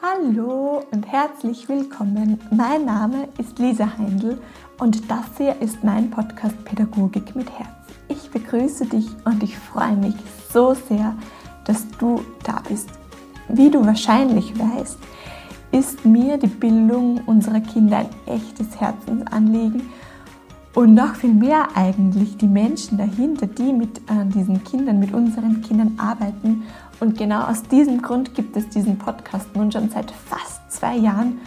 Hallo und herzlich willkommen. Mein Name ist Lisa Heindl und das hier ist mein Podcast Pädagogik mit Herz. Ich begrüße dich und ich freue mich so sehr, dass du da bist. Wie du wahrscheinlich weißt, ist mir die Bildung unserer Kinder ein echtes Herzensanliegen und noch viel mehr eigentlich die Menschen dahinter, die mit äh, diesen Kindern, mit unseren Kindern arbeiten. Und genau aus diesem Grund gibt es diesen Podcast nun schon seit fast zwei Jahren.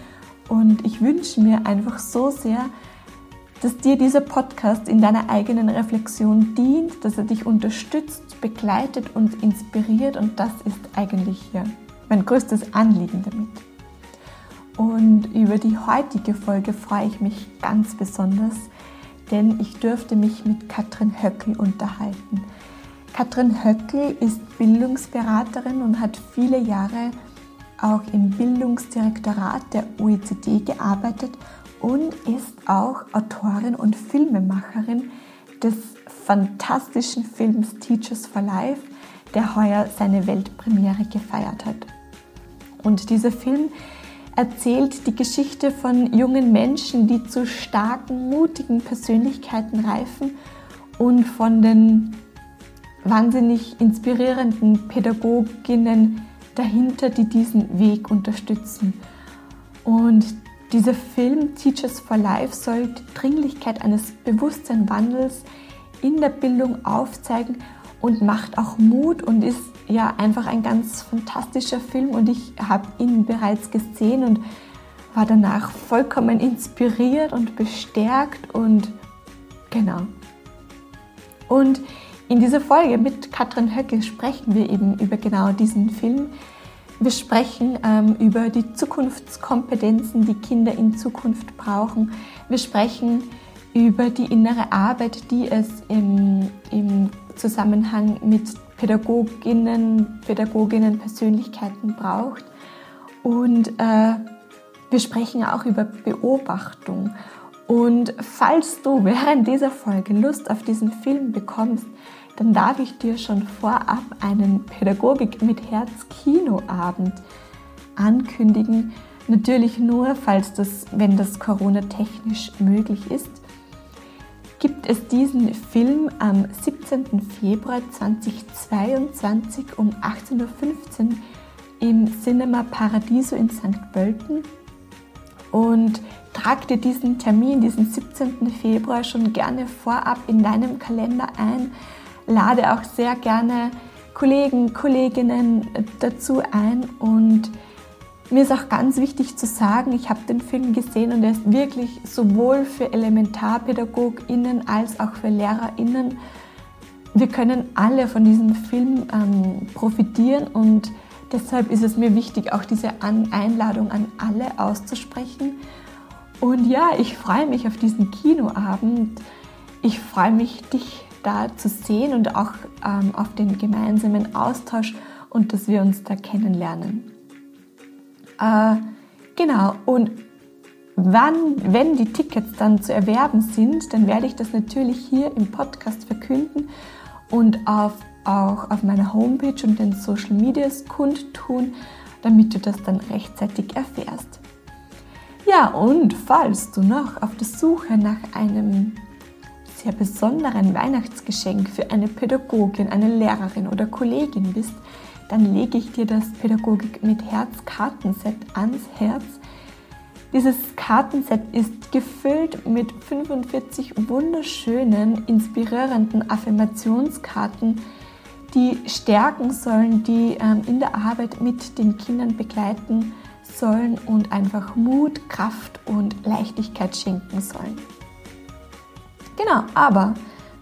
Und ich wünsche mir einfach so sehr, dass dir dieser Podcast in deiner eigenen Reflexion dient, dass er dich unterstützt, begleitet und inspiriert. Und das ist eigentlich hier mein größtes Anliegen damit. Und über die heutige Folge freue ich mich ganz besonders, denn ich dürfte mich mit Katrin Höckel unterhalten. Katrin Höckel ist Bildungsberaterin und hat viele Jahre auch im Bildungsdirektorat der OECD gearbeitet und ist auch Autorin und Filmemacherin des fantastischen Films Teachers for Life, der heuer seine Weltpremiere gefeiert hat. Und dieser Film erzählt die Geschichte von jungen Menschen, die zu starken, mutigen Persönlichkeiten reifen und von den wahnsinnig inspirierenden Pädagoginnen dahinter, die diesen Weg unterstützen. Und dieser Film Teachers for Life soll die Dringlichkeit eines Bewusstseinswandels in der Bildung aufzeigen und macht auch Mut und ist ja einfach ein ganz fantastischer Film und ich habe ihn bereits gesehen und war danach vollkommen inspiriert und bestärkt und genau. Und in dieser Folge mit Katrin Höcke sprechen wir eben über genau diesen Film. Wir sprechen ähm, über die Zukunftskompetenzen, die Kinder in Zukunft brauchen. Wir sprechen über die innere Arbeit, die es im, im Zusammenhang mit Pädagoginnen, Pädagoginnen, Persönlichkeiten braucht. Und äh, wir sprechen auch über Beobachtung. Und falls du während dieser Folge Lust auf diesen Film bekommst, dann darf ich dir schon vorab einen Pädagogik mit Herz Kinoabend ankündigen. Natürlich nur, falls das, wenn das Corona technisch möglich ist gibt es diesen Film am 17. Februar 2022 um 18.15 Uhr im Cinema Paradiso in St. Pölten. Und trag dir diesen Termin, diesen 17. Februar, schon gerne vorab in deinem Kalender ein. Lade auch sehr gerne Kollegen, Kolleginnen dazu ein und mir ist auch ganz wichtig zu sagen, ich habe den Film gesehen und er ist wirklich sowohl für ElementarpädagogInnen als auch für LehrerInnen. Wir können alle von diesem Film ähm, profitieren und deshalb ist es mir wichtig, auch diese an Einladung an alle auszusprechen. Und ja, ich freue mich auf diesen Kinoabend. Ich freue mich, dich da zu sehen und auch ähm, auf den gemeinsamen Austausch und dass wir uns da kennenlernen. Äh, genau, und wann, wenn die Tickets dann zu erwerben sind, dann werde ich das natürlich hier im Podcast verkünden und auf, auch auf meiner Homepage und den Social Medias kundtun, damit du das dann rechtzeitig erfährst. Ja, und falls du noch auf der Suche nach einem sehr besonderen Weihnachtsgeschenk für eine Pädagogin, eine Lehrerin oder Kollegin bist, dann lege ich dir das Pädagogik mit Herz Kartenset ans Herz. Dieses Kartenset ist gefüllt mit 45 wunderschönen, inspirierenden Affirmationskarten, die stärken sollen, die ähm, in der Arbeit mit den Kindern begleiten sollen und einfach Mut, Kraft und Leichtigkeit schenken sollen. Genau, aber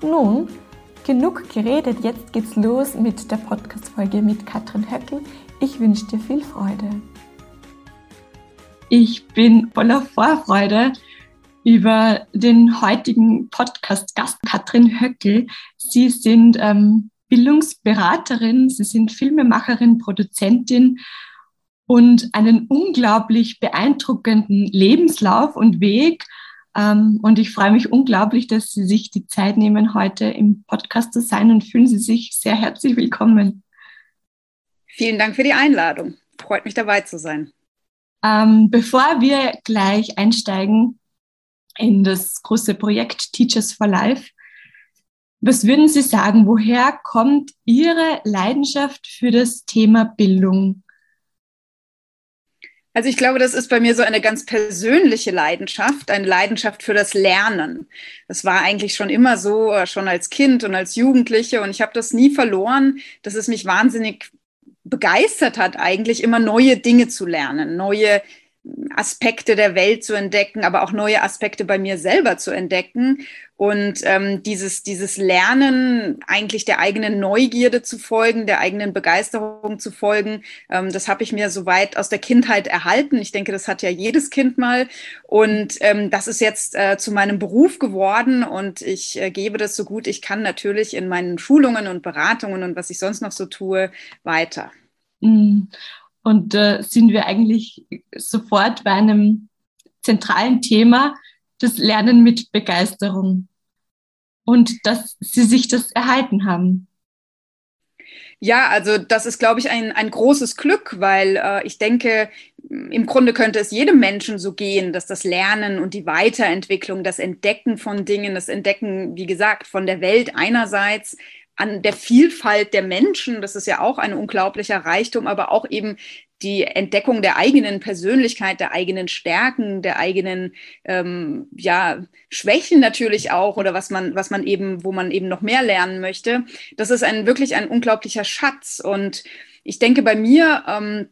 nun Genug geredet, jetzt geht's los mit der Podcast-Folge mit Katrin Höckel. Ich wünsche dir viel Freude. Ich bin voller Vorfreude über den heutigen Podcast-Gast Katrin Höckel. Sie sind ähm, Bildungsberaterin, Sie sind Filmemacherin, Produzentin und einen unglaublich beeindruckenden Lebenslauf und Weg und ich freue mich unglaublich, dass Sie sich die Zeit nehmen, heute im Podcast zu sein und fühlen Sie sich sehr herzlich willkommen. Vielen Dank für die Einladung. Freut mich dabei zu sein. Ähm, bevor wir gleich einsteigen in das große Projekt Teachers for Life, was würden Sie sagen, woher kommt Ihre Leidenschaft für das Thema Bildung? Also ich glaube, das ist bei mir so eine ganz persönliche Leidenschaft, eine Leidenschaft für das Lernen. Das war eigentlich schon immer so, äh, schon als Kind und als Jugendliche. Und ich habe das nie verloren, dass es mich wahnsinnig begeistert hat, eigentlich immer neue Dinge zu lernen, neue Aspekte der Welt zu entdecken, aber auch neue Aspekte bei mir selber zu entdecken. Und ähm, dieses, dieses Lernen, eigentlich der eigenen Neugierde zu folgen, der eigenen Begeisterung zu folgen, ähm, das habe ich mir soweit aus der Kindheit erhalten. Ich denke, das hat ja jedes Kind mal. Und ähm, das ist jetzt äh, zu meinem Beruf geworden und ich äh, gebe das so gut ich kann natürlich in meinen Schulungen und Beratungen und was ich sonst noch so tue, weiter. Mhm. Und äh, sind wir eigentlich sofort bei einem zentralen Thema, das Lernen mit Begeisterung. Und dass Sie sich das erhalten haben. Ja, also das ist, glaube ich, ein, ein großes Glück, weil äh, ich denke, im Grunde könnte es jedem Menschen so gehen, dass das Lernen und die Weiterentwicklung, das Entdecken von Dingen, das Entdecken, wie gesagt, von der Welt einerseits, an der Vielfalt der Menschen, das ist ja auch ein unglaublicher Reichtum, aber auch eben die Entdeckung der eigenen Persönlichkeit, der eigenen Stärken, der eigenen ähm, ja, Schwächen natürlich auch oder was man, was man eben, wo man eben noch mehr lernen möchte. Das ist ein wirklich ein unglaublicher Schatz. Und ich denke, bei mir ähm,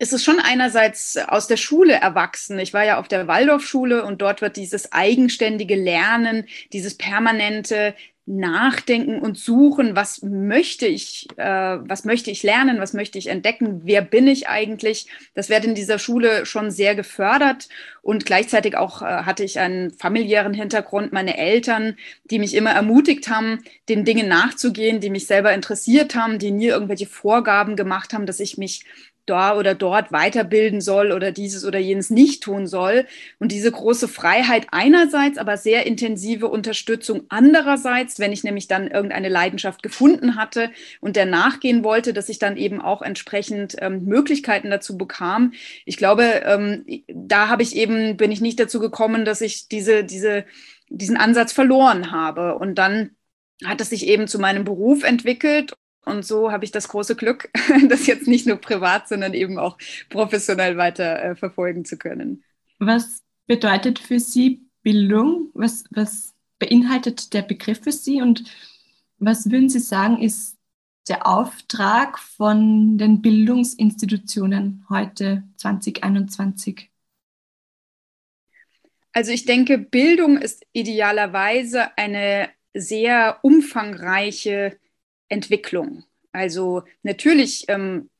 ist es schon einerseits aus der Schule erwachsen. Ich war ja auf der Waldorfschule und dort wird dieses eigenständige Lernen, dieses permanente nachdenken und suchen, was möchte ich, äh, was möchte ich lernen, was möchte ich entdecken, wer bin ich eigentlich. Das wird in dieser Schule schon sehr gefördert und gleichzeitig auch äh, hatte ich einen familiären Hintergrund, meine Eltern, die mich immer ermutigt haben, den Dingen nachzugehen, die mich selber interessiert haben, die nie irgendwelche Vorgaben gemacht haben, dass ich mich da oder dort weiterbilden soll oder dieses oder jenes nicht tun soll. Und diese große Freiheit einerseits, aber sehr intensive Unterstützung andererseits, wenn ich nämlich dann irgendeine Leidenschaft gefunden hatte und der nachgehen wollte, dass ich dann eben auch entsprechend ähm, Möglichkeiten dazu bekam. Ich glaube, ähm, da habe ich eben, bin ich nicht dazu gekommen, dass ich diese, diese, diesen Ansatz verloren habe. Und dann hat es sich eben zu meinem Beruf entwickelt und so habe ich das große Glück, das jetzt nicht nur privat, sondern eben auch professionell weiter äh, verfolgen zu können. Was bedeutet für Sie Bildung? Was, was beinhaltet der Begriff für Sie? Und was würden Sie sagen, ist der Auftrag von den Bildungsinstitutionen heute 2021? Also ich denke, Bildung ist idealerweise eine sehr umfangreiche Entwicklung. Also natürlich ähm,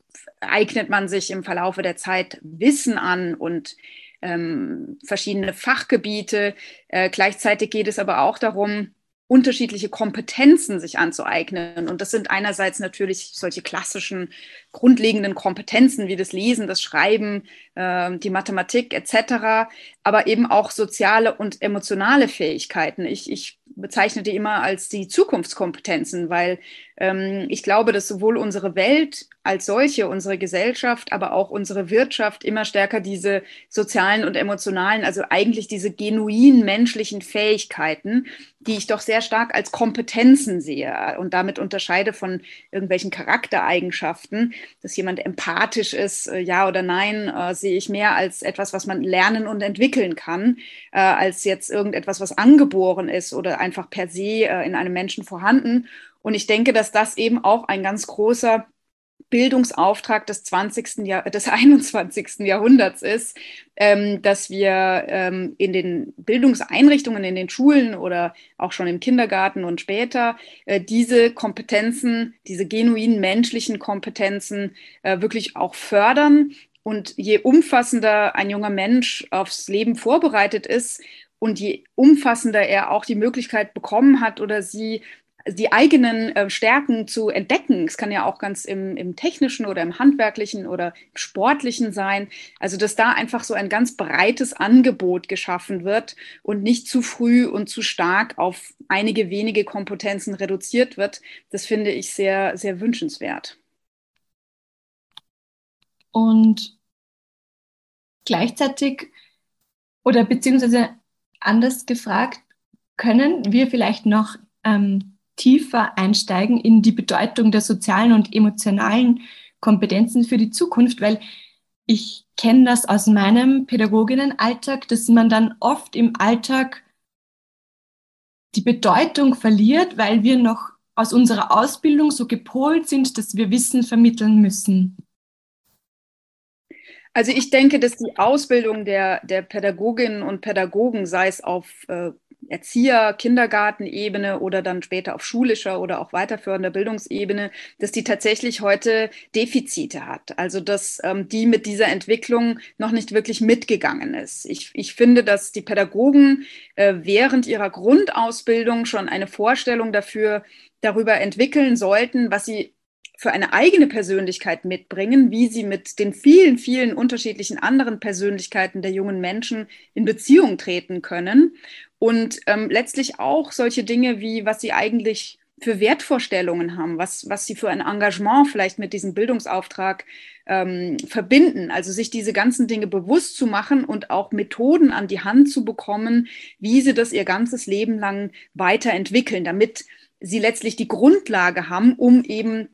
eignet man sich im Verlaufe der Zeit Wissen an und ähm, verschiedene Fachgebiete. Äh, gleichzeitig geht es aber auch darum, unterschiedliche Kompetenzen sich anzueignen. Und das sind einerseits natürlich solche klassischen grundlegenden Kompetenzen wie das Lesen, das Schreiben, äh, die Mathematik etc., aber eben auch soziale und emotionale Fähigkeiten. Ich, ich bezeichne die immer als die Zukunftskompetenzen, weil ich glaube, dass sowohl unsere Welt als solche, unsere Gesellschaft, aber auch unsere Wirtschaft immer stärker diese sozialen und emotionalen, also eigentlich diese genuin menschlichen Fähigkeiten, die ich doch sehr stark als Kompetenzen sehe und damit unterscheide von irgendwelchen Charaktereigenschaften, dass jemand empathisch ist, äh, ja oder nein, äh, sehe ich mehr als etwas, was man lernen und entwickeln kann, äh, als jetzt irgendetwas, was angeboren ist oder einfach per se in einem Menschen vorhanden. Und ich denke, dass das eben auch ein ganz großer Bildungsauftrag des 20. Jahr, des 21. Jahrhunderts ist, ähm, dass wir ähm, in den Bildungseinrichtungen, in den Schulen oder auch schon im Kindergarten und später äh, diese Kompetenzen, diese genuinen menschlichen Kompetenzen äh, wirklich auch fördern. Und je umfassender ein junger Mensch aufs Leben vorbereitet ist und je umfassender er auch die Möglichkeit bekommen hat oder sie die eigenen äh, Stärken zu entdecken. Es kann ja auch ganz im, im, technischen oder im handwerklichen oder im sportlichen sein. Also, dass da einfach so ein ganz breites Angebot geschaffen wird und nicht zu früh und zu stark auf einige wenige Kompetenzen reduziert wird, das finde ich sehr, sehr wünschenswert. Und Gleichzeitig oder beziehungsweise anders gefragt, können wir vielleicht noch ähm, tiefer einsteigen in die Bedeutung der sozialen und emotionalen Kompetenzen für die Zukunft, weil ich kenne das aus meinem Pädagoginnenalltag, dass man dann oft im Alltag die Bedeutung verliert, weil wir noch aus unserer Ausbildung so gepolt sind, dass wir Wissen vermitteln müssen. Also ich denke, dass die Ausbildung der, der Pädagoginnen und Pädagogen, sei es auf äh, Erzieher, Kindergartenebene oder dann später auf schulischer oder auch weiterführender Bildungsebene, dass die tatsächlich heute Defizite hat. Also dass ähm, die mit dieser Entwicklung noch nicht wirklich mitgegangen ist. Ich, ich finde, dass die Pädagogen äh, während ihrer Grundausbildung schon eine Vorstellung dafür darüber entwickeln sollten, was sie für eine eigene Persönlichkeit mitbringen, wie sie mit den vielen, vielen unterschiedlichen anderen Persönlichkeiten der jungen Menschen in Beziehung treten können und ähm, letztlich auch solche Dinge wie, was sie eigentlich für Wertvorstellungen haben, was, was sie für ein Engagement vielleicht mit diesem Bildungsauftrag ähm, verbinden. Also sich diese ganzen Dinge bewusst zu machen und auch Methoden an die Hand zu bekommen, wie sie das ihr ganzes Leben lang weiterentwickeln, damit sie letztlich die Grundlage haben, um eben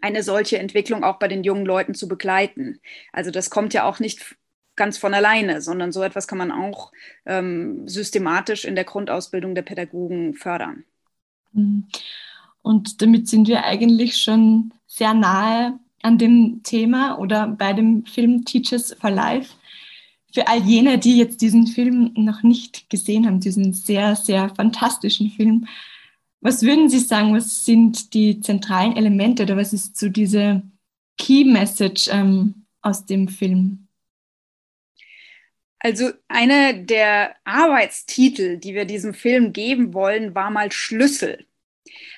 eine solche Entwicklung auch bei den jungen Leuten zu begleiten. Also das kommt ja auch nicht ganz von alleine, sondern so etwas kann man auch ähm, systematisch in der Grundausbildung der Pädagogen fördern. Mhm. Und damit sind wir eigentlich schon sehr nahe an dem Thema oder bei dem Film Teachers for Life. Für all jene, die jetzt diesen Film noch nicht gesehen haben, diesen sehr, sehr fantastischen Film, was würden Sie sagen, was sind die zentralen Elemente oder was ist so diese Key Message ähm, aus dem Film? Also einer der Arbeitstitel, die wir diesem Film geben wollen, war mal Schlüssel.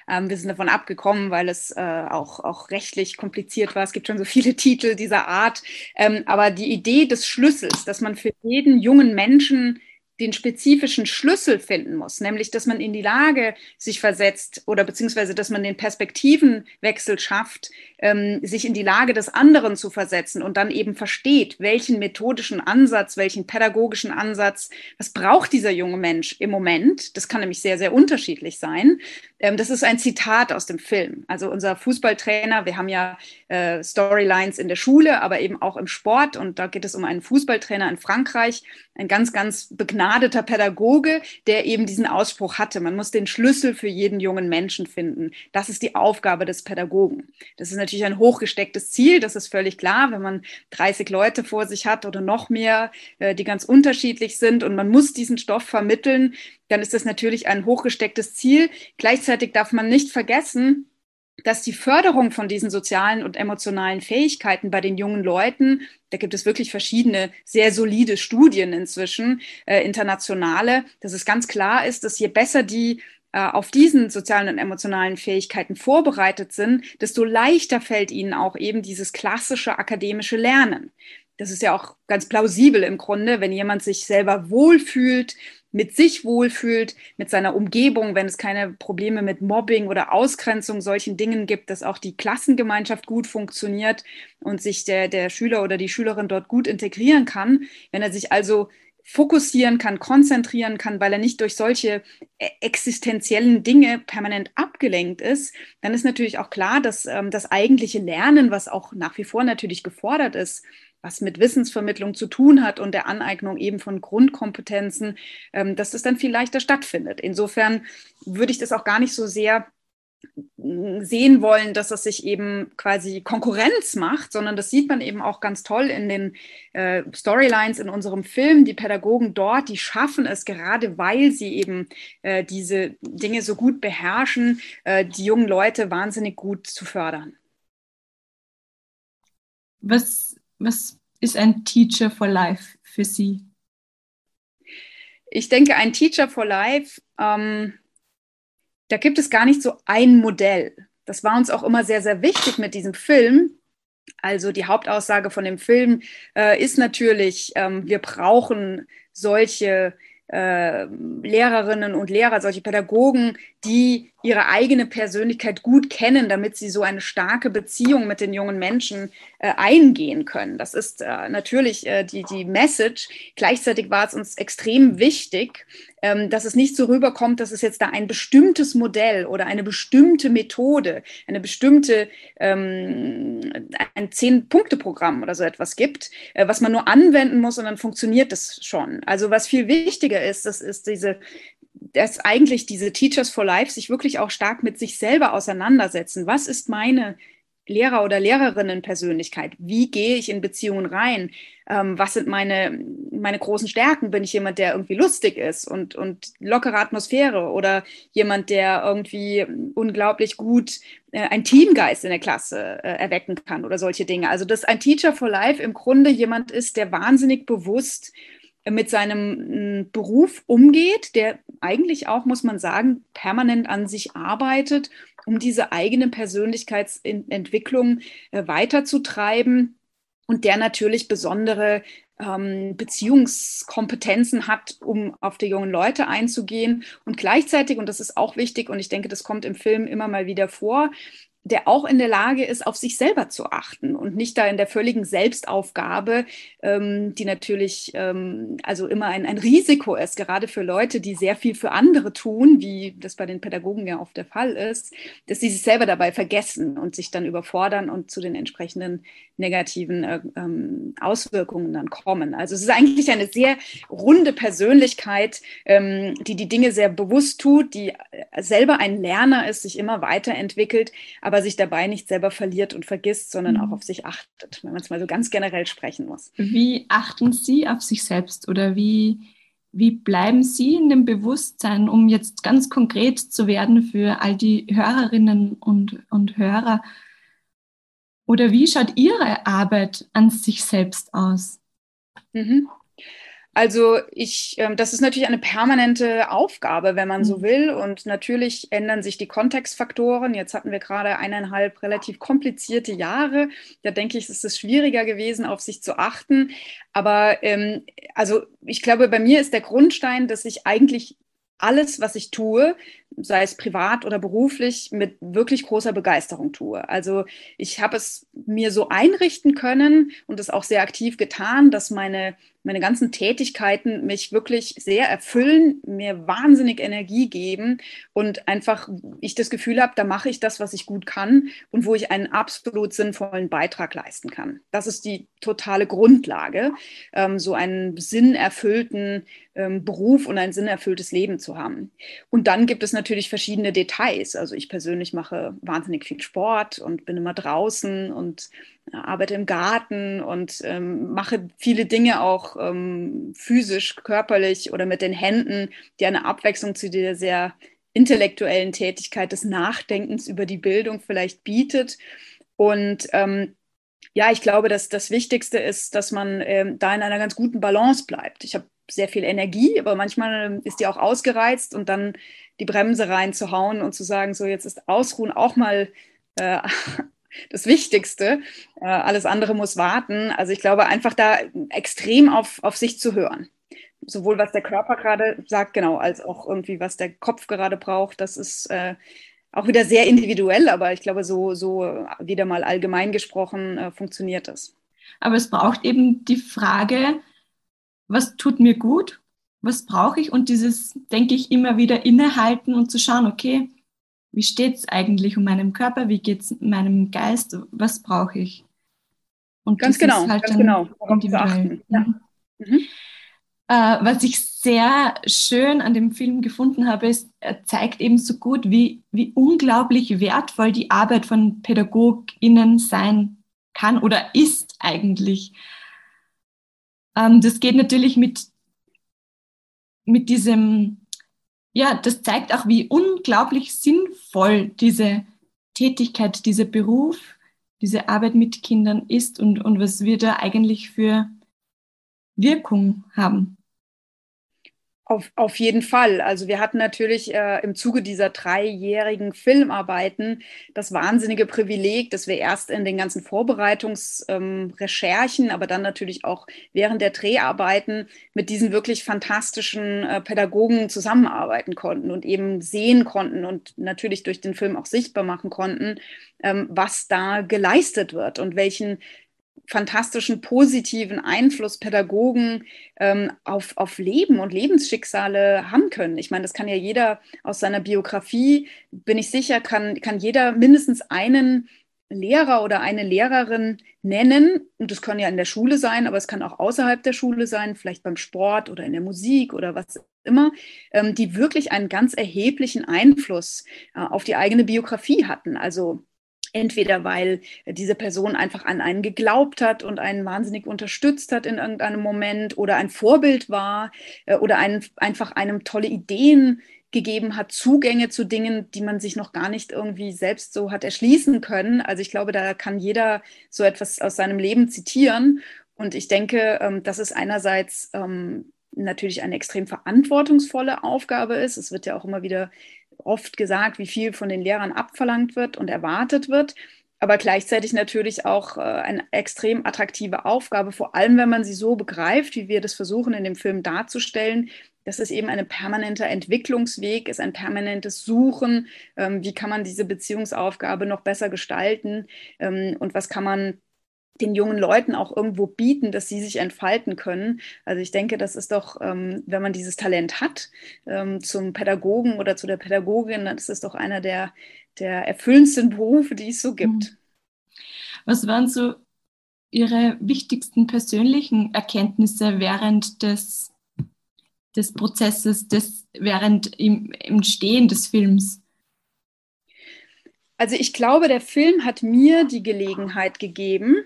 Ähm, wir sind davon abgekommen, weil es äh, auch, auch rechtlich kompliziert war. Es gibt schon so viele Titel dieser Art. Ähm, aber die Idee des Schlüssels, dass man für jeden jungen Menschen den spezifischen Schlüssel finden muss, nämlich dass man in die Lage sich versetzt oder beziehungsweise dass man den Perspektivenwechsel schafft, ähm, sich in die Lage des anderen zu versetzen und dann eben versteht, welchen methodischen Ansatz, welchen pädagogischen Ansatz, was braucht dieser junge Mensch im Moment. Das kann nämlich sehr, sehr unterschiedlich sein. Ähm, das ist ein Zitat aus dem Film. Also unser Fußballtrainer, wir haben ja äh, Storylines in der Schule, aber eben auch im Sport und da geht es um einen Fußballtrainer in Frankreich, ein ganz, ganz begnadeter Pädagoge, der eben diesen Ausspruch hatte, man muss den Schlüssel für jeden jungen Menschen finden. Das ist die Aufgabe des Pädagogen. Das ist natürlich ein hochgestecktes Ziel, das ist völlig klar, wenn man 30 Leute vor sich hat oder noch mehr, äh, die ganz unterschiedlich sind und man muss diesen Stoff vermitteln, dann ist das natürlich ein hochgestecktes Ziel. Gleichzeitig darf man nicht vergessen, dass die Förderung von diesen sozialen und emotionalen Fähigkeiten bei den jungen Leuten, da gibt es wirklich verschiedene sehr solide Studien inzwischen, äh, internationale, dass es ganz klar ist, dass je besser die äh, auf diesen sozialen und emotionalen Fähigkeiten vorbereitet sind, desto leichter fällt ihnen auch eben dieses klassische akademische Lernen. Das ist ja auch ganz plausibel im Grunde, wenn jemand sich selber wohlfühlt, mit sich wohlfühlt, mit seiner Umgebung, wenn es keine Probleme mit Mobbing oder Ausgrenzung, solchen Dingen gibt, dass auch die Klassengemeinschaft gut funktioniert und sich der, der Schüler oder die Schülerin dort gut integrieren kann. Wenn er sich also fokussieren kann, konzentrieren kann, weil er nicht durch solche äh, existenziellen Dinge permanent abgelenkt ist, dann ist natürlich auch klar, dass ähm, das eigentliche Lernen, was auch nach wie vor natürlich gefordert ist, was mit Wissensvermittlung zu tun hat und der Aneignung eben von Grundkompetenzen, ähm, dass das dann viel leichter stattfindet. Insofern würde ich das auch gar nicht so sehr mm, sehen wollen, dass das sich eben quasi Konkurrenz macht, sondern das sieht man eben auch ganz toll in den äh, Storylines in unserem Film. Die Pädagogen dort, die schaffen es gerade, weil sie eben äh, diese Dinge so gut beherrschen, äh, die jungen Leute wahnsinnig gut zu fördern. Was was ist ein Teacher for Life für Sie? Ich denke, ein Teacher for Life, ähm, da gibt es gar nicht so ein Modell. Das war uns auch immer sehr, sehr wichtig mit diesem Film. Also die Hauptaussage von dem Film äh, ist natürlich, ähm, wir brauchen solche äh, Lehrerinnen und Lehrer, solche Pädagogen, die ihre eigene Persönlichkeit gut kennen, damit sie so eine starke Beziehung mit den jungen Menschen äh, eingehen können. Das ist äh, natürlich äh, die, die Message. Gleichzeitig war es uns extrem wichtig, ähm, dass es nicht so rüberkommt, dass es jetzt da ein bestimmtes Modell oder eine bestimmte Methode, eine bestimmte, ähm, ein Zehn-Punkte-Programm oder so etwas gibt, äh, was man nur anwenden muss und dann funktioniert das schon. Also was viel wichtiger ist, das ist diese, dass eigentlich diese Teachers for Life sich wirklich auch stark mit sich selber auseinandersetzen. Was ist meine Lehrer- oder Lehrerinnen-Persönlichkeit? Wie gehe ich in Beziehungen rein? Ähm, was sind meine, meine großen Stärken? Bin ich jemand, der irgendwie lustig ist und, und lockere Atmosphäre oder jemand, der irgendwie unglaublich gut äh, ein Teamgeist in der Klasse äh, erwecken kann oder solche Dinge? Also, dass ein Teacher for Life im Grunde jemand ist, der wahnsinnig bewusst mit seinem Beruf umgeht, der eigentlich auch, muss man sagen, permanent an sich arbeitet, um diese eigene Persönlichkeitsentwicklung äh, weiterzutreiben und der natürlich besondere ähm, Beziehungskompetenzen hat, um auf die jungen Leute einzugehen. Und gleichzeitig, und das ist auch wichtig, und ich denke, das kommt im Film immer mal wieder vor, der auch in der Lage ist, auf sich selber zu achten und nicht da in der völligen Selbstaufgabe, ähm, die natürlich ähm, also immer ein, ein Risiko ist, gerade für Leute, die sehr viel für andere tun, wie das bei den Pädagogen ja oft der Fall ist, dass sie sich selber dabei vergessen und sich dann überfordern und zu den entsprechenden negativen äh, ähm, Auswirkungen dann kommen. Also es ist eigentlich eine sehr runde Persönlichkeit, ähm, die die Dinge sehr bewusst tut, die äh, selber ein Lerner ist, sich immer weiterentwickelt, aber sich dabei nicht selber verliert und vergisst, sondern mhm. auch auf sich achtet, wenn man es mal so ganz generell sprechen muss. Wie achten Sie auf sich selbst oder wie, wie bleiben Sie in dem Bewusstsein, um jetzt ganz konkret zu werden für all die Hörerinnen und, und Hörer? Oder wie schaut Ihre Arbeit an sich selbst aus? Mhm. Also ich, ähm, das ist natürlich eine permanente Aufgabe, wenn man so mhm. will. Und natürlich ändern sich die Kontextfaktoren. Jetzt hatten wir gerade eineinhalb relativ komplizierte Jahre. Da denke ich, ist es schwieriger gewesen, auf sich zu achten. Aber ähm, also ich glaube, bei mir ist der Grundstein, dass ich eigentlich alles, was ich tue, sei es privat oder beruflich, mit wirklich großer Begeisterung tue. Also ich habe es mir so einrichten können und es auch sehr aktiv getan, dass meine meine ganzen Tätigkeiten mich wirklich sehr erfüllen, mir wahnsinnig Energie geben und einfach ich das Gefühl habe, da mache ich das, was ich gut kann und wo ich einen absolut sinnvollen Beitrag leisten kann. Das ist die totale Grundlage, ähm, so einen sinnerfüllten ähm, Beruf und ein sinnerfülltes Leben zu haben. Und dann gibt es natürlich verschiedene Details. Also ich persönlich mache wahnsinnig viel Sport und bin immer draußen und arbeite im Garten und ähm, mache viele Dinge auch ähm, physisch, körperlich oder mit den Händen, die eine Abwechslung zu der sehr intellektuellen Tätigkeit des Nachdenkens über die Bildung vielleicht bietet. Und ähm, ja, ich glaube, dass das Wichtigste ist, dass man ähm, da in einer ganz guten Balance bleibt. Ich habe sehr viel Energie, aber manchmal ist die auch ausgereizt und dann die Bremse reinzuhauen und zu sagen, so jetzt ist Ausruhen auch mal äh, das Wichtigste. Äh, alles andere muss warten. Also ich glaube, einfach da extrem auf, auf sich zu hören. Sowohl was der Körper gerade sagt, genau, als auch irgendwie, was der Kopf gerade braucht. Das ist äh, auch wieder sehr individuell, aber ich glaube, so, so wieder mal allgemein gesprochen äh, funktioniert das. Aber es braucht eben die Frage, was tut mir gut? Was brauche ich? Und dieses, denke ich, immer wieder innehalten und zu schauen, okay, wie steht es eigentlich um meinen Körper, wie geht es meinem Geist, was brauche ich? Und ganz genau, halt ganz genau. Individuell. Ja. Mhm. mhm. Äh, was ich sehr schön an dem Film gefunden habe, ist, er zeigt eben so gut, wie, wie unglaublich wertvoll die Arbeit von PädagogInnen sein kann oder ist eigentlich. Ähm, das geht natürlich mit, mit diesem ja, das zeigt auch, wie unglaublich sinnvoll diese Tätigkeit, dieser Beruf, diese Arbeit mit Kindern ist und, und was wir da eigentlich für Wirkung haben. Auf, auf jeden Fall. Also wir hatten natürlich äh, im Zuge dieser dreijährigen Filmarbeiten das wahnsinnige Privileg, dass wir erst in den ganzen Vorbereitungsrecherchen, ähm, aber dann natürlich auch während der Dreharbeiten mit diesen wirklich fantastischen äh, Pädagogen zusammenarbeiten konnten und eben sehen konnten und natürlich durch den Film auch sichtbar machen konnten, ähm, was da geleistet wird und welchen fantastischen positiven Einfluss Pädagogen ähm, auf, auf Leben und Lebensschicksale haben können. Ich meine, das kann ja jeder aus seiner Biografie, bin ich sicher, kann, kann jeder mindestens einen Lehrer oder eine Lehrerin nennen. Und das kann ja in der Schule sein, aber es kann auch außerhalb der Schule sein, vielleicht beim Sport oder in der Musik oder was immer, ähm, die wirklich einen ganz erheblichen Einfluss äh, auf die eigene Biografie hatten. Also Entweder weil diese Person einfach an einen geglaubt hat und einen wahnsinnig unterstützt hat in irgendeinem Moment oder ein Vorbild war äh, oder einen, einfach einem tolle Ideen gegeben hat, Zugänge zu Dingen, die man sich noch gar nicht irgendwie selbst so hat erschließen können. Also ich glaube, da kann jeder so etwas aus seinem Leben zitieren. Und ich denke, ähm, das ist einerseits ähm, natürlich eine extrem verantwortungsvolle Aufgabe ist. Es wird ja auch immer wieder oft gesagt, wie viel von den Lehrern abverlangt wird und erwartet wird, aber gleichzeitig natürlich auch äh, eine extrem attraktive Aufgabe, vor allem wenn man sie so begreift, wie wir das versuchen in dem Film darzustellen, dass es eben ein permanenter Entwicklungsweg ist, ein permanentes Suchen, ähm, wie kann man diese Beziehungsaufgabe noch besser gestalten ähm, und was kann man den jungen Leuten auch irgendwo bieten, dass sie sich entfalten können. Also ich denke, das ist doch, ähm, wenn man dieses Talent hat ähm, zum Pädagogen oder zu der Pädagogin, dann ist es doch einer der, der erfüllendsten Berufe, die es so gibt. Mhm. Was waren so Ihre wichtigsten persönlichen Erkenntnisse während des, des Prozesses, des, während im Entstehen des Films? Also ich glaube, der Film hat mir die Gelegenheit gegeben,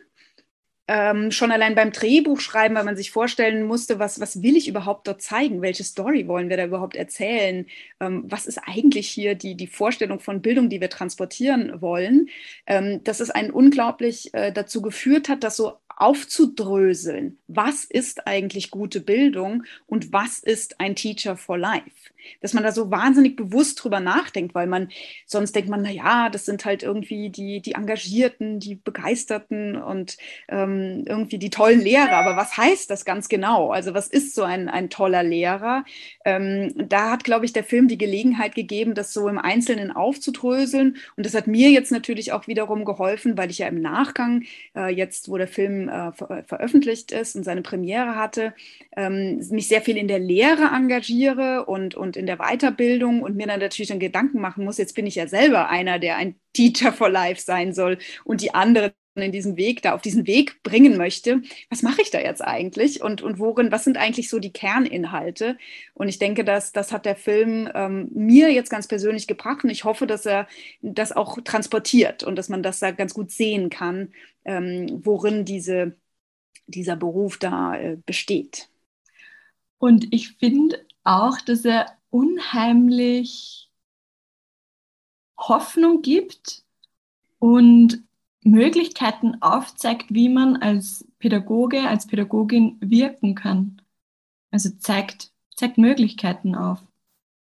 ähm, schon allein beim Drehbuch schreiben, weil man sich vorstellen musste, was, was will ich überhaupt dort zeigen? Welche Story wollen wir da überhaupt erzählen? Ähm, was ist eigentlich hier die, die Vorstellung von Bildung, die wir transportieren wollen? Ähm, dass es einen unglaublich äh, dazu geführt hat, dass so aufzudröseln, was ist eigentlich gute Bildung und was ist ein Teacher for Life? dass man da so wahnsinnig bewusst drüber nachdenkt, weil man sonst denkt man, na ja, das sind halt irgendwie die, die Engagierten, die Begeisterten und ähm, irgendwie die tollen Lehrer. Aber was heißt das ganz genau? Also was ist so ein, ein toller Lehrer? Ähm, da hat, glaube ich, der Film die Gelegenheit gegeben, das so im Einzelnen aufzudröseln. Und das hat mir jetzt natürlich auch wiederum geholfen, weil ich ja im Nachgang, äh, jetzt wo der Film äh, ver veröffentlicht ist und seine Premiere hatte, ähm, mich sehr viel in der Lehre engagiere und, und in der Weiterbildung und mir dann natürlich dann Gedanken machen muss, jetzt bin ich ja selber einer, der ein Teacher for Life sein soll und die anderen in diesem Weg, da auf diesen Weg bringen möchte. Was mache ich da jetzt eigentlich und, und worin, was sind eigentlich so die Kerninhalte? Und ich denke, dass das hat der Film ähm, mir jetzt ganz persönlich gebracht und ich hoffe, dass er das auch transportiert und dass man das da ganz gut sehen kann, ähm, worin diese, dieser Beruf da äh, besteht. Und ich finde auch, dass er unheimlich Hoffnung gibt und Möglichkeiten aufzeigt, wie man als Pädagoge, als Pädagogin wirken kann. Also zeigt, zeigt Möglichkeiten auf.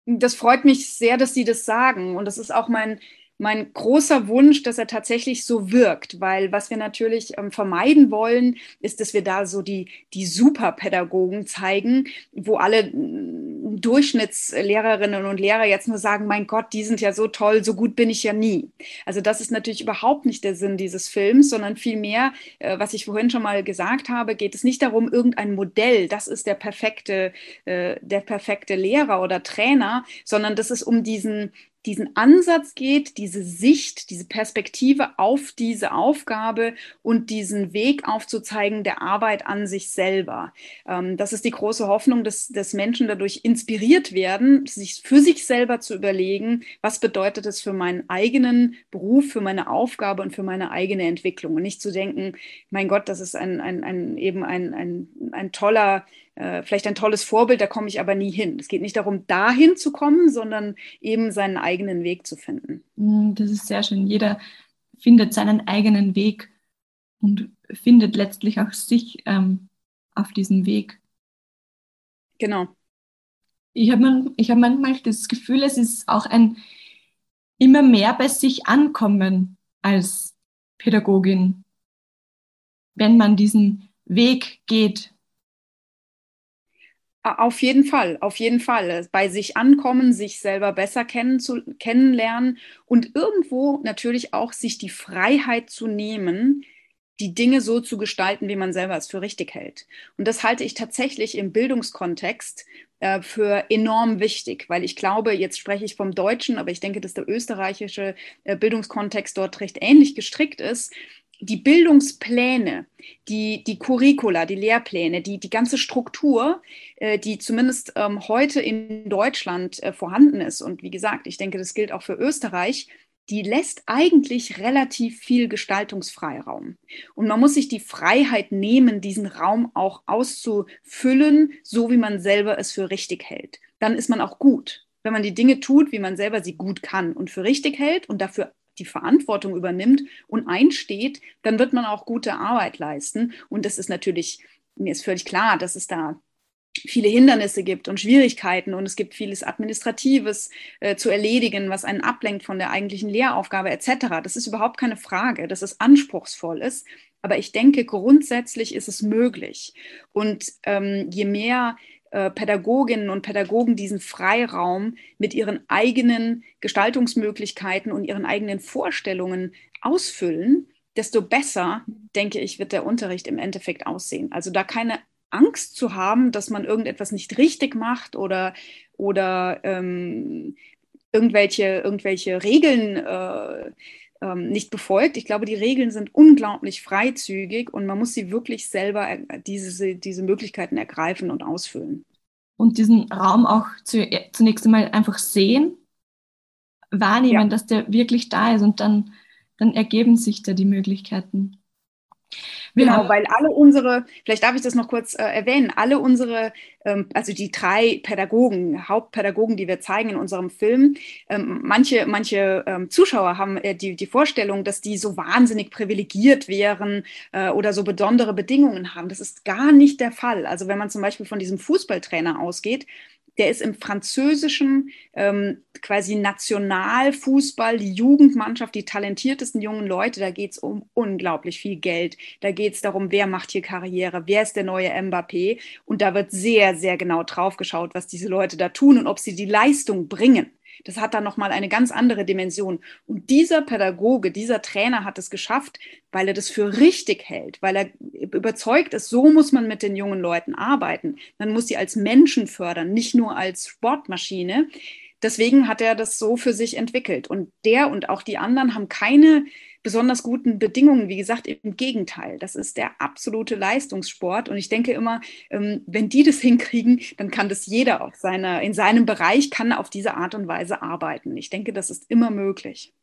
Das freut mich sehr, dass Sie das sagen. Und das ist auch mein, mein großer Wunsch, dass er tatsächlich so wirkt, weil was wir natürlich ähm, vermeiden wollen, ist, dass wir da so die, die Superpädagogen zeigen, wo alle Durchschnittslehrerinnen und Lehrer jetzt nur sagen, mein Gott, die sind ja so toll, so gut bin ich ja nie. Also das ist natürlich überhaupt nicht der Sinn dieses Films, sondern vielmehr, äh, was ich vorhin schon mal gesagt habe, geht es nicht darum, irgendein Modell, das ist der perfekte, äh, der perfekte Lehrer oder Trainer, sondern dass es um diesen diesen Ansatz geht, diese Sicht, diese Perspektive auf diese Aufgabe und diesen Weg aufzuzeigen der Arbeit an sich selber. Ähm, das ist die große Hoffnung, dass, dass Menschen dadurch inspiriert werden, sich für sich selber zu überlegen, was bedeutet es für meinen eigenen Beruf, für meine Aufgabe und für meine eigene Entwicklung. Und nicht zu denken, mein Gott, das ist ein, ein, ein eben ein, ein, ein toller äh, vielleicht ein tolles Vorbild, da komme ich aber nie hin. Es geht nicht darum, dahin zu kommen, sondern eben seinen eigenen Weg zu finden. Mm, das ist sehr schön. Jeder findet seinen eigenen Weg und findet letztlich auch sich ähm, auf diesem Weg. Genau. ich habe man, hab manchmal das Gefühl, es ist auch ein immer mehr bei sich ankommen als Pädagogin, wenn man diesen Weg geht. Auf jeden Fall, auf jeden Fall. Bei sich ankommen, sich selber besser kennen zu, kennenlernen und irgendwo natürlich auch sich die Freiheit zu nehmen, die Dinge so zu gestalten, wie man selber es für richtig hält. Und das halte ich tatsächlich im Bildungskontext äh, für enorm wichtig, weil ich glaube, jetzt spreche ich vom Deutschen, aber ich denke, dass der österreichische äh, Bildungskontext dort recht ähnlich gestrickt ist. Die Bildungspläne, die, die Curricula, die Lehrpläne, die, die ganze Struktur, äh, die zumindest ähm, heute in Deutschland äh, vorhanden ist, und wie gesagt, ich denke, das gilt auch für Österreich, die lässt eigentlich relativ viel Gestaltungsfreiraum. Und man muss sich die Freiheit nehmen, diesen Raum auch auszufüllen, so wie man selber es für richtig hält. Dann ist man auch gut. Wenn man die Dinge tut, wie man selber sie gut kann und für richtig hält und dafür die Verantwortung übernimmt und einsteht, dann wird man auch gute Arbeit leisten. Und das ist natürlich, mir ist völlig klar, dass es da viele Hindernisse gibt und Schwierigkeiten und es gibt vieles Administratives äh, zu erledigen, was einen ablenkt von der eigentlichen Lehraufgabe etc. Das ist überhaupt keine Frage, dass es anspruchsvoll ist. Aber ich denke, grundsätzlich ist es möglich. Und ähm, je mehr Pädagoginnen und Pädagogen diesen Freiraum mit ihren eigenen Gestaltungsmöglichkeiten und ihren eigenen Vorstellungen ausfüllen, desto besser, denke ich, wird der Unterricht im Endeffekt aussehen. Also da keine Angst zu haben, dass man irgendetwas nicht richtig macht oder, oder ähm, irgendwelche, irgendwelche Regeln äh, ähm, nicht befolgt. Ich glaube, die Regeln sind unglaublich freizügig und man muss sie wirklich selber äh, diese, diese Möglichkeiten ergreifen und ausfüllen. Und diesen Raum auch zu, äh, zunächst einmal einfach sehen, wahrnehmen, ja. dass der wirklich da ist und dann, dann ergeben sich da die Möglichkeiten. Genau, weil alle unsere, vielleicht darf ich das noch kurz äh, erwähnen, alle unsere, ähm, also die drei Pädagogen, Hauptpädagogen, die wir zeigen in unserem Film, ähm, manche, manche ähm, Zuschauer haben äh, die, die Vorstellung, dass die so wahnsinnig privilegiert wären äh, oder so besondere Bedingungen haben. Das ist gar nicht der Fall. Also wenn man zum Beispiel von diesem Fußballtrainer ausgeht, der ist im französischen ähm, quasi Nationalfußball, die Jugendmannschaft, die talentiertesten jungen Leute, da geht es um unglaublich viel Geld. Da geht es darum, wer macht hier Karriere, wer ist der neue Mbappé. Und da wird sehr, sehr genau drauf geschaut, was diese Leute da tun und ob sie die Leistung bringen. Das hat dann nochmal eine ganz andere Dimension. Und dieser Pädagoge, dieser Trainer hat es geschafft, weil er das für richtig hält, weil er überzeugt ist, so muss man mit den jungen Leuten arbeiten. Man muss sie als Menschen fördern, nicht nur als Sportmaschine. Deswegen hat er das so für sich entwickelt. Und der und auch die anderen haben keine besonders guten Bedingungen. Wie gesagt, im Gegenteil, das ist der absolute Leistungssport. Und ich denke immer, ähm, wenn die das hinkriegen, dann kann das jeder auf seiner, in seinem Bereich kann auf diese Art und Weise arbeiten. Ich denke, das ist immer möglich.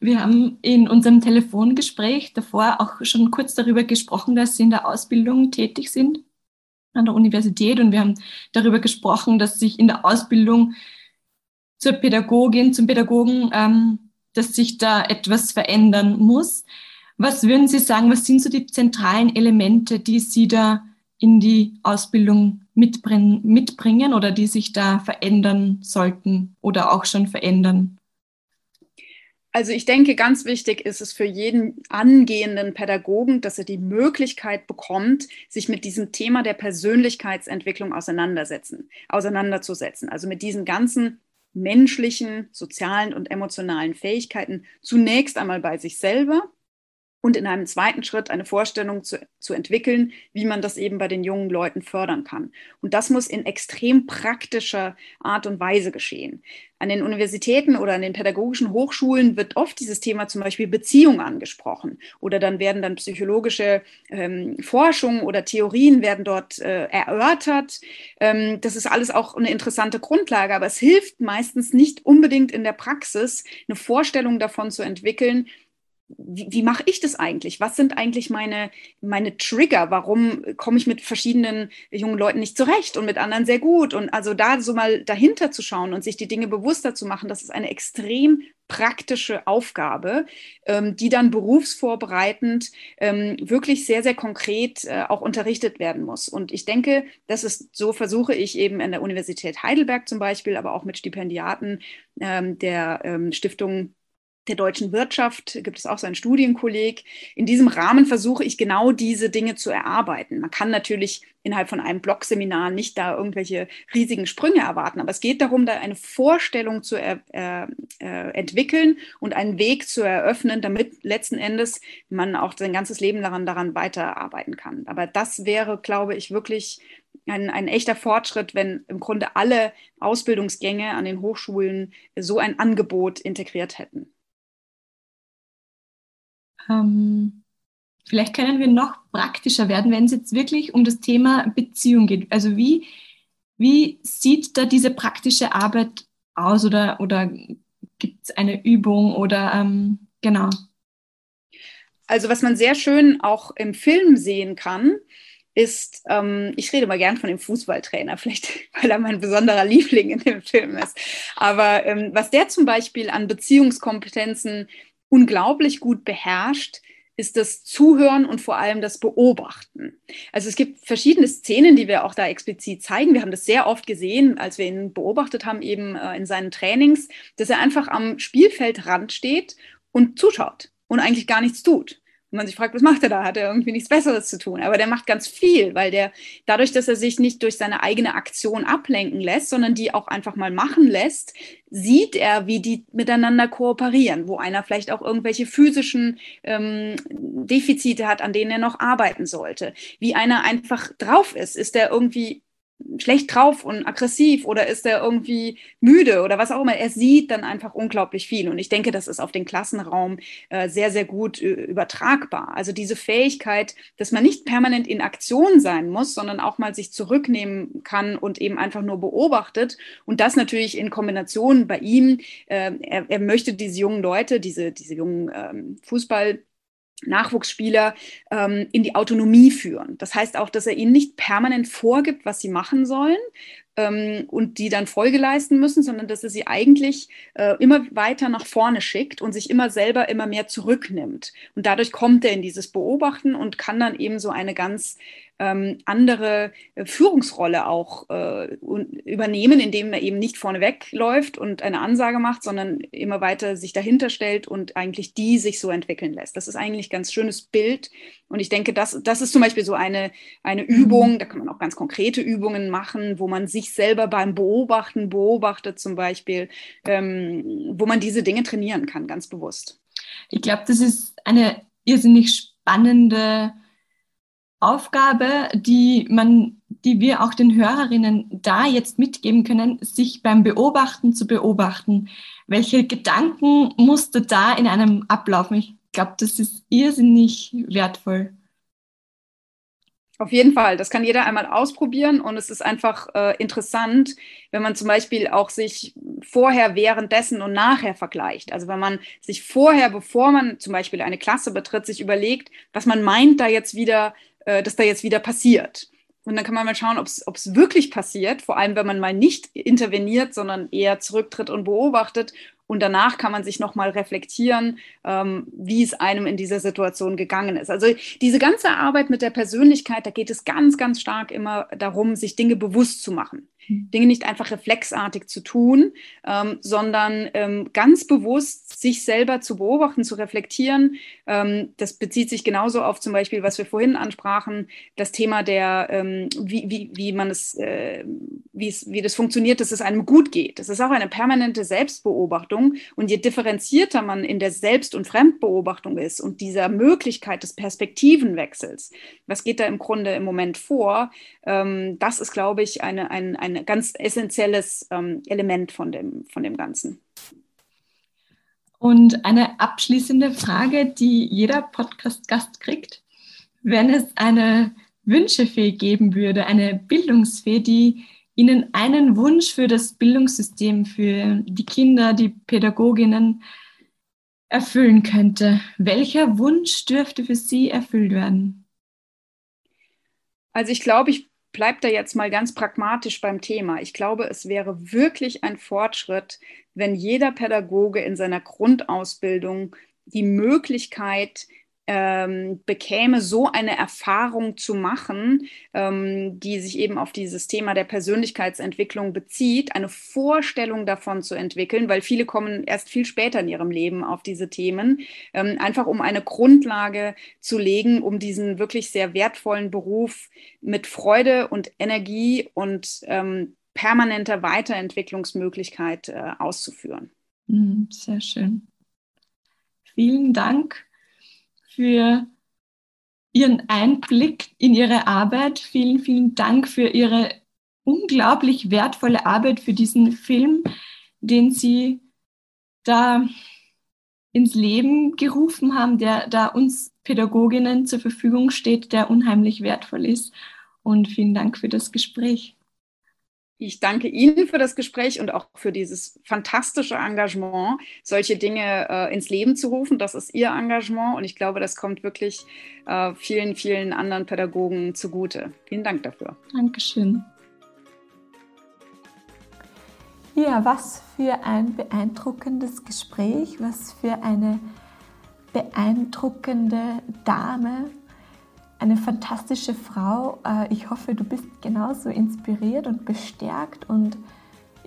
Wir haben in unserem Telefongespräch davor auch schon kurz darüber gesprochen, dass Sie in der Ausbildung tätig sind an der Universität und wir haben darüber gesprochen, dass sich in der Ausbildung zur Pädagogin, zum Pädagogen ähm, dass sich da etwas verändern muss. Was würden Sie sagen, was sind so die zentralen Elemente, die Sie da in die Ausbildung mitbringen, oder die sich da verändern sollten oder auch schon verändern? Also ich denke, ganz wichtig ist es für jeden angehenden Pädagogen, dass er die Möglichkeit bekommt, sich mit diesem Thema der Persönlichkeitsentwicklung auseinandersetzen, auseinanderzusetzen. Also mit diesen ganzen menschlichen, sozialen und emotionalen Fähigkeiten zunächst einmal bei sich selber und in einem zweiten Schritt eine Vorstellung zu, zu entwickeln, wie man das eben bei den jungen Leuten fördern kann. Und das muss in extrem praktischer Art und Weise geschehen. An den Universitäten oder an den pädagogischen Hochschulen wird oft dieses Thema zum Beispiel Beziehung angesprochen oder dann werden dann psychologische ähm, Forschungen oder Theorien werden dort äh, erörtert. Ähm, das ist alles auch eine interessante Grundlage, aber es hilft meistens nicht unbedingt in der Praxis, eine Vorstellung davon zu entwickeln, wie, wie mache ich das eigentlich? Was sind eigentlich meine, meine Trigger? Warum komme ich mit verschiedenen jungen Leuten nicht zurecht und mit anderen sehr gut? Und also da so mal dahinter zu schauen und sich die Dinge bewusster zu machen, das ist eine extrem praktische Aufgabe, ähm, die dann berufsvorbereitend ähm, wirklich sehr, sehr konkret äh, auch unterrichtet werden muss. Und ich denke, das ist, so versuche ich eben an der Universität Heidelberg zum Beispiel, aber auch mit Stipendiaten ähm, der ähm, Stiftung der deutschen Wirtschaft gibt es auch so einen Studienkolleg. In diesem Rahmen versuche ich genau diese Dinge zu erarbeiten. Man kann natürlich innerhalb von einem Blogseminar nicht da irgendwelche riesigen Sprünge erwarten, aber es geht darum, da eine Vorstellung zu äh, äh, entwickeln und einen Weg zu eröffnen, damit letzten Endes man auch sein ganzes Leben daran, daran weiterarbeiten kann. Aber das wäre, glaube ich, wirklich ein, ein echter Fortschritt, wenn im Grunde alle Ausbildungsgänge an den Hochschulen so ein Angebot integriert hätten. Ähm, vielleicht können wir noch praktischer werden, wenn es jetzt wirklich um das Thema Beziehung geht. Also wie, wie sieht da diese praktische Arbeit aus oder, oder gibt es eine Übung oder ähm, genau? Also was man sehr schön auch im Film sehen kann, ist, ähm, ich rede mal gern von dem Fußballtrainer, vielleicht weil er mein besonderer Liebling in dem Film ist. Aber ähm, was der zum Beispiel an Beziehungskompetenzen unglaublich gut beherrscht, ist das Zuhören und vor allem das Beobachten. Also es gibt verschiedene Szenen, die wir auch da explizit zeigen. Wir haben das sehr oft gesehen, als wir ihn beobachtet haben, eben äh, in seinen Trainings, dass er einfach am Spielfeldrand steht und zuschaut und eigentlich gar nichts tut. Und man sich fragt, was macht er da? Hat er irgendwie nichts Besseres zu tun? Aber der macht ganz viel, weil der dadurch, dass er sich nicht durch seine eigene Aktion ablenken lässt, sondern die auch einfach mal machen lässt, sieht er, wie die miteinander kooperieren, wo einer vielleicht auch irgendwelche physischen ähm, Defizite hat, an denen er noch arbeiten sollte. Wie einer einfach drauf ist. Ist er irgendwie schlecht drauf und aggressiv oder ist er irgendwie müde oder was auch immer. Er sieht dann einfach unglaublich viel. Und ich denke, das ist auf den Klassenraum äh, sehr, sehr gut äh, übertragbar. Also diese Fähigkeit, dass man nicht permanent in Aktion sein muss, sondern auch mal sich zurücknehmen kann und eben einfach nur beobachtet. Und das natürlich in Kombination bei ihm. Äh, er, er, möchte diese jungen Leute, diese, diese jungen ähm, Fußball- Nachwuchsspieler ähm, in die Autonomie führen. Das heißt auch, dass er ihnen nicht permanent vorgibt, was sie machen sollen ähm, und die dann Folge leisten müssen, sondern dass er sie eigentlich äh, immer weiter nach vorne schickt und sich immer selber immer mehr zurücknimmt. Und dadurch kommt er in dieses Beobachten und kann dann eben so eine ganz ähm, andere äh, Führungsrolle auch äh, übernehmen, indem er eben nicht vorneweg läuft und eine Ansage macht, sondern immer weiter sich dahinter stellt und eigentlich die sich so entwickeln lässt. Das ist eigentlich ein ganz schönes Bild. Und ich denke, das, das ist zum Beispiel so eine, eine mhm. Übung, da kann man auch ganz konkrete Übungen machen, wo man sich selber beim Beobachten beobachtet zum Beispiel, ähm, wo man diese Dinge trainieren kann, ganz bewusst. Ich glaube, das ist eine irrsinnig spannende Aufgabe, die man, die wir auch den Hörerinnen da jetzt mitgeben können, sich beim Beobachten zu beobachten. Welche Gedanken musste da in einem ablaufen? Ich glaube, das ist irrsinnig wertvoll. Auf jeden Fall, das kann jeder einmal ausprobieren und es ist einfach äh, interessant, wenn man zum Beispiel auch sich vorher, währenddessen und nachher vergleicht. Also wenn man sich vorher, bevor man zum Beispiel eine Klasse betritt, sich überlegt, was man meint, da jetzt wieder äh, dass da jetzt wieder passiert. Und dann kann man mal schauen, ob es wirklich passiert, vor allem wenn man mal nicht interveniert, sondern eher zurücktritt und beobachtet. Und danach kann man sich nochmal reflektieren, ähm, wie es einem in dieser Situation gegangen ist. Also diese ganze Arbeit mit der Persönlichkeit, da geht es ganz, ganz stark immer darum, sich Dinge bewusst zu machen. Dinge nicht einfach reflexartig zu tun, ähm, sondern ähm, ganz bewusst sich selber zu beobachten, zu reflektieren. Ähm, das bezieht sich genauso auf zum Beispiel, was wir vorhin ansprachen, das Thema der, ähm, wie, wie, wie man es, äh, wie es, wie das funktioniert, dass es einem gut geht. Das ist auch eine permanente Selbstbeobachtung. Und je differenzierter man in der Selbst- und Fremdbeobachtung ist und dieser Möglichkeit des Perspektivenwechsels, was geht da im Grunde im Moment vor, ähm, das ist, glaube ich, eine, eine, eine ein ganz essentielles ähm, Element von dem, von dem Ganzen. Und eine abschließende Frage, die jeder Podcast-Gast kriegt. Wenn es eine Wünschefee geben würde, eine Bildungsfee, die Ihnen einen Wunsch für das Bildungssystem, für die Kinder, die Pädagoginnen erfüllen könnte, welcher Wunsch dürfte für Sie erfüllt werden? Also ich glaube, ich bleibe da jetzt mal ganz pragmatisch beim Thema. Ich glaube, es wäre wirklich ein Fortschritt, wenn jeder Pädagoge in seiner Grundausbildung die Möglichkeit ähm, bekäme, so eine Erfahrung zu machen, ähm, die sich eben auf dieses Thema der Persönlichkeitsentwicklung bezieht, eine Vorstellung davon zu entwickeln, weil viele kommen erst viel später in ihrem Leben auf diese Themen, ähm, einfach um eine Grundlage zu legen, um diesen wirklich sehr wertvollen Beruf mit Freude und Energie und ähm, permanenter Weiterentwicklungsmöglichkeit äh, auszuführen. Hm, sehr schön. Vielen Dank für Ihren Einblick in Ihre Arbeit. Vielen, vielen Dank für Ihre unglaublich wertvolle Arbeit, für diesen Film, den Sie da ins Leben gerufen haben, der da uns Pädagoginnen zur Verfügung steht, der unheimlich wertvoll ist. Und vielen Dank für das Gespräch. Ich danke Ihnen für das Gespräch und auch für dieses fantastische Engagement, solche Dinge äh, ins Leben zu rufen. Das ist Ihr Engagement und ich glaube, das kommt wirklich äh, vielen, vielen anderen Pädagogen zugute. Vielen Dank dafür. Dankeschön. Ja, was für ein beeindruckendes Gespräch, was für eine beeindruckende Dame, eine fantastische Frau. Äh, ich hoffe, du bist genauso inspiriert und bestärkt und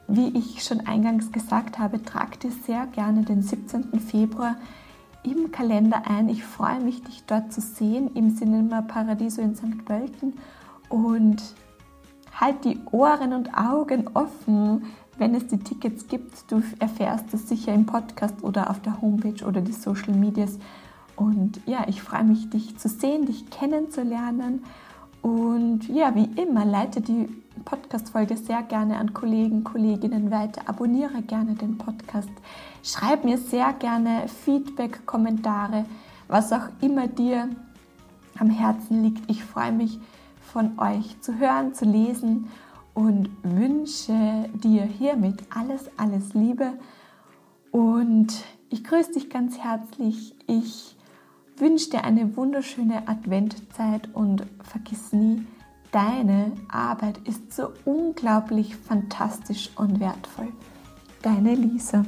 wie ich schon eingangs gesagt habe, trag dir sehr gerne den 17. Februar im Kalender ein. Ich freue mich, dich dort zu sehen im Cinema Paradiso in St. Pölten und halt die Ohren und Augen offen, wenn es die Tickets gibt. Du erfährst es sicher im Podcast oder auf der Homepage oder die Social Medias. Und ja, ich freue mich, dich zu sehen, dich kennenzulernen. Und ja, wie immer, leite die Podcast-Folge sehr gerne an Kollegen, Kolleginnen weiter. Abonniere gerne den Podcast. Schreib mir sehr gerne Feedback, Kommentare, was auch immer dir am Herzen liegt. Ich freue mich, von euch zu hören, zu lesen und wünsche dir hiermit alles, alles Liebe. Und ich grüße dich ganz herzlich. Ich wünsche dir eine wunderschöne Adventzeit und vergiss nie, deine Arbeit ist so unglaublich fantastisch und wertvoll. Deine Lisa.